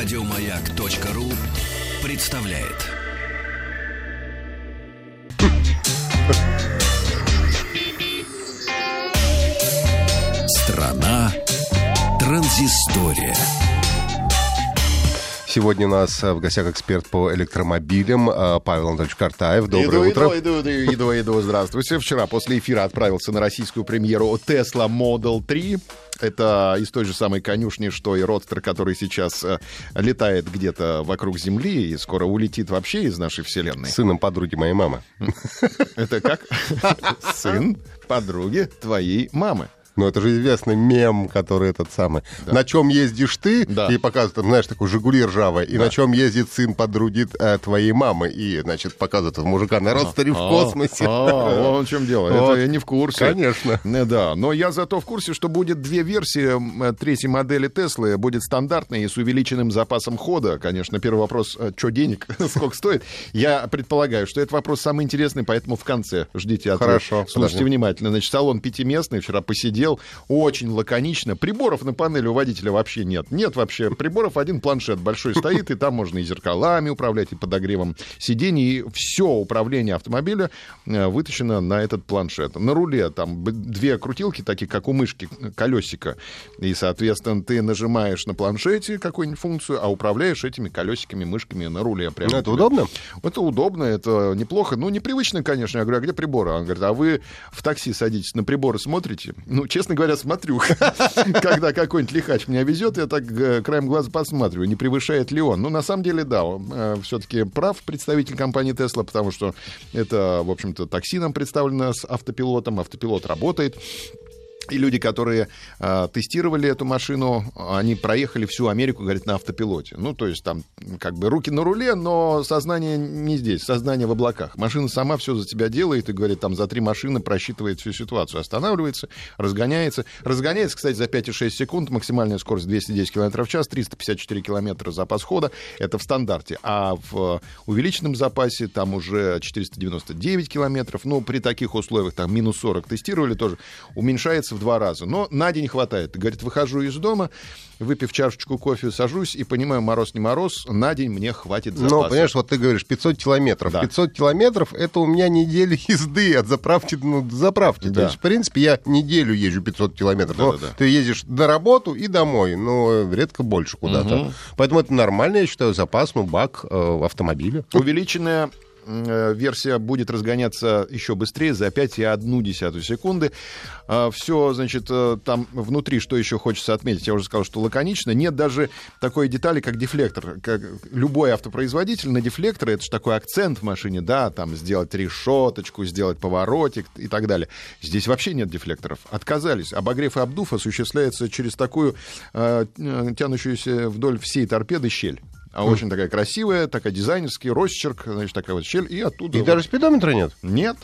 Радиомаяк.ру представляет. Страна транзистория. Сегодня у нас э, в гостях эксперт по электромобилям э, Павел Анатольевич Картаев. Доброе иду, утро. Иду, иду, иду, иду, здравствуйте. Вчера после эфира отправился на российскую премьеру Tesla Model 3. Это из той же самой конюшни, что и Родстер, который сейчас э, летает где-то вокруг Земли и скоро улетит вообще из нашей вселенной. Сыном подруги моей мамы. Это как? Сын подруги твоей мамы. Ну, это же известный мем, который этот самый. На чем ездишь ты? Да. И показывают, знаешь, такой «Жигули» ржавая. И на чем ездит сын подруги э, твоей мамы. И, значит, показывают мужика на родстере в космосе. А, вон в чем дело. Вот. Это я не в курсе. Конечно. Ну Да, но я зато в курсе, что будет две версии м, третьей модели Теслы. Будет стандартная и с увеличенным запасом хода. Конечно, первый вопрос, что денег, сколько стоит. Я предполагаю, что этот вопрос самый интересный, поэтому в конце ждите ответ. Хорошо, Слушайте подожди. внимательно. Значит, салон пятиместный, вчера посидел, очень лаконично. Приборов на панели у водителя вообще нет. Нет вообще приборов, один планшет большой стоит, и там можно и зеркалами управлять, и подогревом сидений, и все управление автомобиля э, вытащено на этот планшет. На руле там две крутилки, такие как у мышки, колесика, и, соответственно, ты нажимаешь на планшете какую-нибудь функцию, а управляешь этими колесиками, мышками на руле. Прямо это удобно? Это удобно, это неплохо. Ну, непривычно, конечно. Я говорю, а где приборы? Он говорит, а вы в такси садитесь, на приборы смотрите? Ну, честно говоря, смотрю. Когда какой-нибудь лихач меня везет, я так э, краем глаза посматриваю, не превышает ли он. Ну, на самом деле, да, он все-таки прав представитель компании Tesla, потому что это, в общем-то, такси нам представлено с автопилотом, автопилот работает. И люди, которые э, тестировали эту машину, они проехали всю Америку, говорит, на автопилоте. Ну, то есть там как бы руки на руле, но сознание не здесь, сознание в облаках. Машина сама все за тебя делает и, говорит, там за три машины просчитывает всю ситуацию. Останавливается, разгоняется. Разгоняется, кстати, за 5,6 секунд, максимальная скорость 210 км в час, 354 км запас хода. Это в стандарте. А в увеличенном запасе там уже 499 километров. Ну, при таких условиях, там минус 40 тестировали тоже, уменьшается в два раза. Но на день хватает. Говорит, выхожу из дома, выпив чашечку кофе, сажусь и понимаю, мороз не мороз, на день мне хватит запаса. Ну, понимаешь, вот ты говоришь 500 километров. Да. 500 километров — это у меня неделя езды от заправки ну, до заправки. То Да. есть, в принципе, я неделю езжу 500 километров. Но Да-да-да. ты ездишь на работу и домой, но редко больше куда-то. Поэтому это нормально, я считаю, запас, ну, бак э, автомобиля. Увеличенная версия будет разгоняться еще быстрее за 5,1 секунды. Все, значит, э, там внутри, что еще хочется отметить, я уже сказал, что лаконично. Нет даже такой детали, как дефлектор. Как любой автопроизводитель на дефлекторы, это же такой акцент в машине, да, там сделать решеточку, сделать поворотик и так далее. Здесь вообще нет дефлекторов. Отказались. Обогрев и обдув осуществляется через такую э, э, тянущуюся вдоль всей торпеды щель. А очень такая красивая, такая дизайнерский росчерк, значит, такая вот щель, и оттуда... И вот- даже спидометра нет. Нет.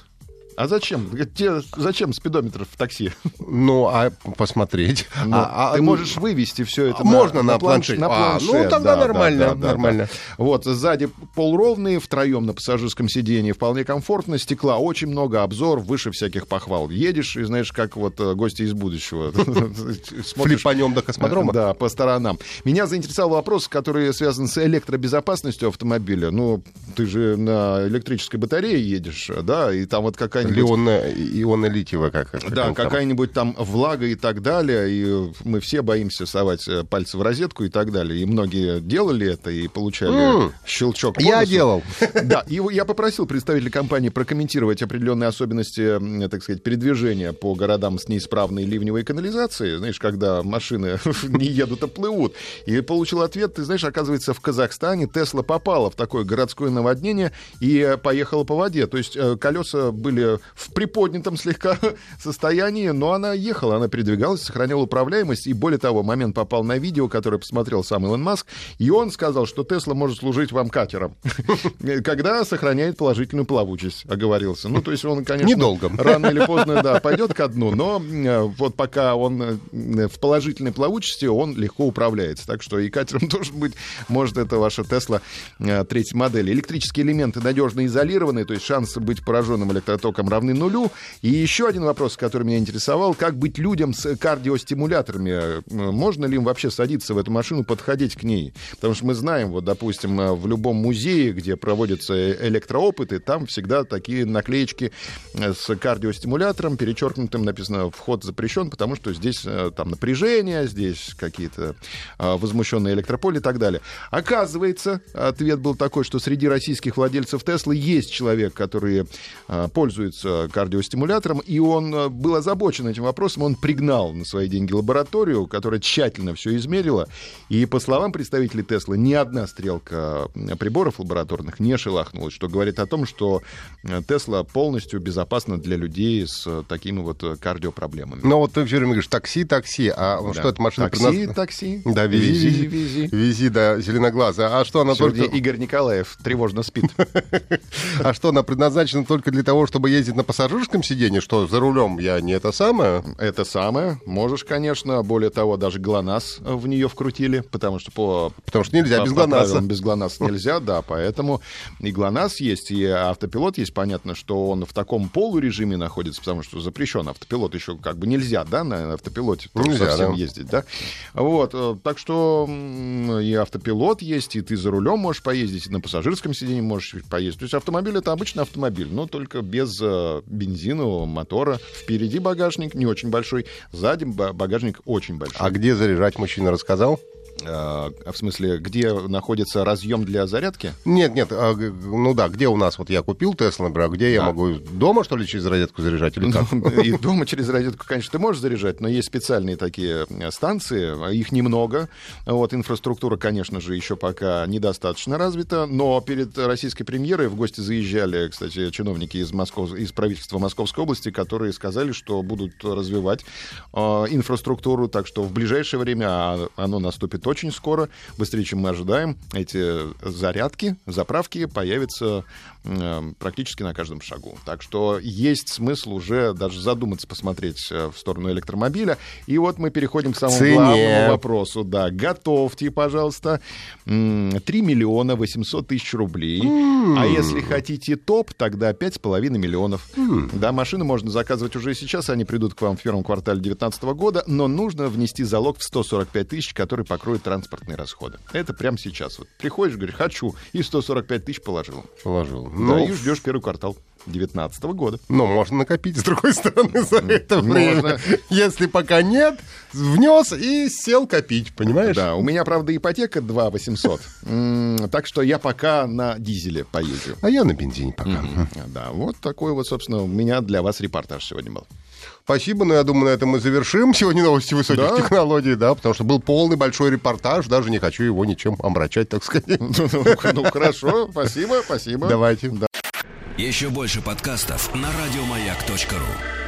А зачем? Тебе зачем спидометр в такси? Ну, а посмотреть. Ну, А- а, ты ну, можешь вывести все это а можно на? На А, планшет, ну, тогда да, нормально, да, да, нормально. да. Вот, сзади пол ровный, втроем на пассажирском сидении, вполне комфортно, стекла очень много, обзор выше всяких похвал. Едешь и знаешь, как вот э, гости из будущего. Флипанем до космодрома? Да, по сторонам. Меня заинтересовал вопрос, который связан с электробезопасностью автомобиля. Ну, ты же на электрической батарее едешь, да, и там вот какая-нибудь... Ионно, ионно-литиевая как как Да, какая-нибудь там влага и так далее, и мы все боимся совать э, пальцы в розетку и так далее. И многие делали это и получали М. щелчок. по Я делал. Да, и я попросил представителя компании прокомментировать определенные особенности, так сказать, передвижения по городам с неисправной ливневой канализацией. Знаешь, когда машины не едут, а плывут. И получил ответ, ты знаешь, оказывается, в Казахстане Тесла попала в такое городское наводнение и поехала по воде. То есть э, колеса были в приподнятом слегка состоянии, но она ехала, она передвигалась, сохраняла управляемость. И более того, момент попал на видео, которое посмотрел сам Илон Маск, и он сказал, что Тесла может служить вам катером, когда сохраняет положительную плавучесть, оговорился. Ну, то есть он, конечно, Недолго. рано или поздно, да, пойдет ко дну, но э, вот пока он э, в положительной плавучести, он легко управляется. Так что и катером тоже быть может это ваша Тесла э, третьей модели. Электрические элементы надежно изолированы, то есть шанс быть пораженным электротоком равны нулю. И еще один вопрос, который меня интересовал, как быть людям с кардиостимуляторами? Можно ли им вообще садиться в эту машину, подходить к ней? Потому что мы знаем, вот, допустим, в любом музее, где проводятся электроопыты, там всегда такие наклеечки с кардиостимулятором, перечеркнутым написано «вход запрещен», потому что здесь э, там напряжение, здесь какие-то возмущенные электрополи и так далее. Оказывается, ответ был такой, что среди российских владельцев Теслы есть человек, который а, пользуется кардиостимулятором, и он а, был озабочен этим вопросом, он пригнал на свои деньги лабораторию, которая тщательно все измерила, и по словам представителей Теслы, ни одна стрелка приборов лабораторных не шелохнулась, что говорит о том, что Тесла полностью безопасна для людей с такими вот кардиопроблемами. Но вот ты все время говоришь, такси, такси, а да. что это машина? Такси, предназ... такси. Да, вези, вези, вези. Вези, да, зеленоглазая. А что она Сегодня только... Игорь Николаев тревожно спит. А что, она предназначена только для того, чтобы ездить на пассажирском сиденье? Что, за рулем я не это самое? Это самое. Можешь, конечно. Более того, даже ГЛОНАСС в нее вкрутили, потому что по... Потому что нельзя без ГЛОНАССа. Без ГЛОНАССа нельзя, да, поэтому и ГЛОНАСС есть, и автопилот есть. Понятно, что он в таком полурежиме находится, потому что запрещен автопилот еще как бы нельзя, да, на автопилоте нельзя, совсем да. ездить, да. Вот, э, так что и автопилот есть, и ты за рулем можешь поездить, и на пассажирском сиденье можешь поездить. То есть автомобиль это обычный автомобиль, но только без э, бензинового мотора. Впереди багажник не очень большой, сзади багажник очень большой. А где заряжать мужчина рассказал? А, в смысле, где находится разъем для зарядки? Нет, нет, а, ну да, где у нас, вот я купил Тесла, например, где я могу дома, что ли, через розетку заряжать или как? И дома через розетку, конечно, ты можешь заряжать, но есть специальные такие э, станции, их немного. Вот, инфраструктура, конечно же, еще пока недостаточно развита, но перед российской премьерой в гости заезжали, кстати, чиновники из, Москов... из правительства Московской области, которые сказали, что будут развивать э, инфраструктуру, так что в ближайшее время а, оно наступит очень скоро, быстрее, чем мы ожидаем, эти зарядки, заправки появятся э, практически на каждом шагу. Так что есть смысл уже даже задуматься, посмотреть э, в сторону электромобиля. И вот мы переходим к самому Цене. главному вопросу. Да, готовьте, пожалуйста, 3 миллиона 800 тысяч рублей. Mm. А если хотите топ, тогда 5,5 миллионов. Mm. Да, машины можно заказывать уже сейчас, они придут к вам в первом квартале 2019 года, но нужно внести залог в 145 тысяч, который покроет транспортные расходы. Это прямо сейчас. Вот приходишь, говоришь, хочу, и 145 тысяч положил. Положил. Да, ну, и ждешь первый квартал. 2019 года. Ну, можно накопить, с другой стороны, за это время. Можно. Если пока нет, внес и сел копить, понимаешь? Да, у меня, правда, ипотека 2 800. Так что я пока на дизеле поезжу. А я на бензине пока. Да, вот такой вот, собственно, у меня для вас репортаж сегодня был. Спасибо, но я думаю, на этом мы завершим сегодня новости высоких да? технологий, да, потому что был полный большой репортаж, даже не хочу его ничем омрачать, так сказать. Ну, хорошо, спасибо, спасибо. Давайте. Еще больше подкастов на радиомаяк.ру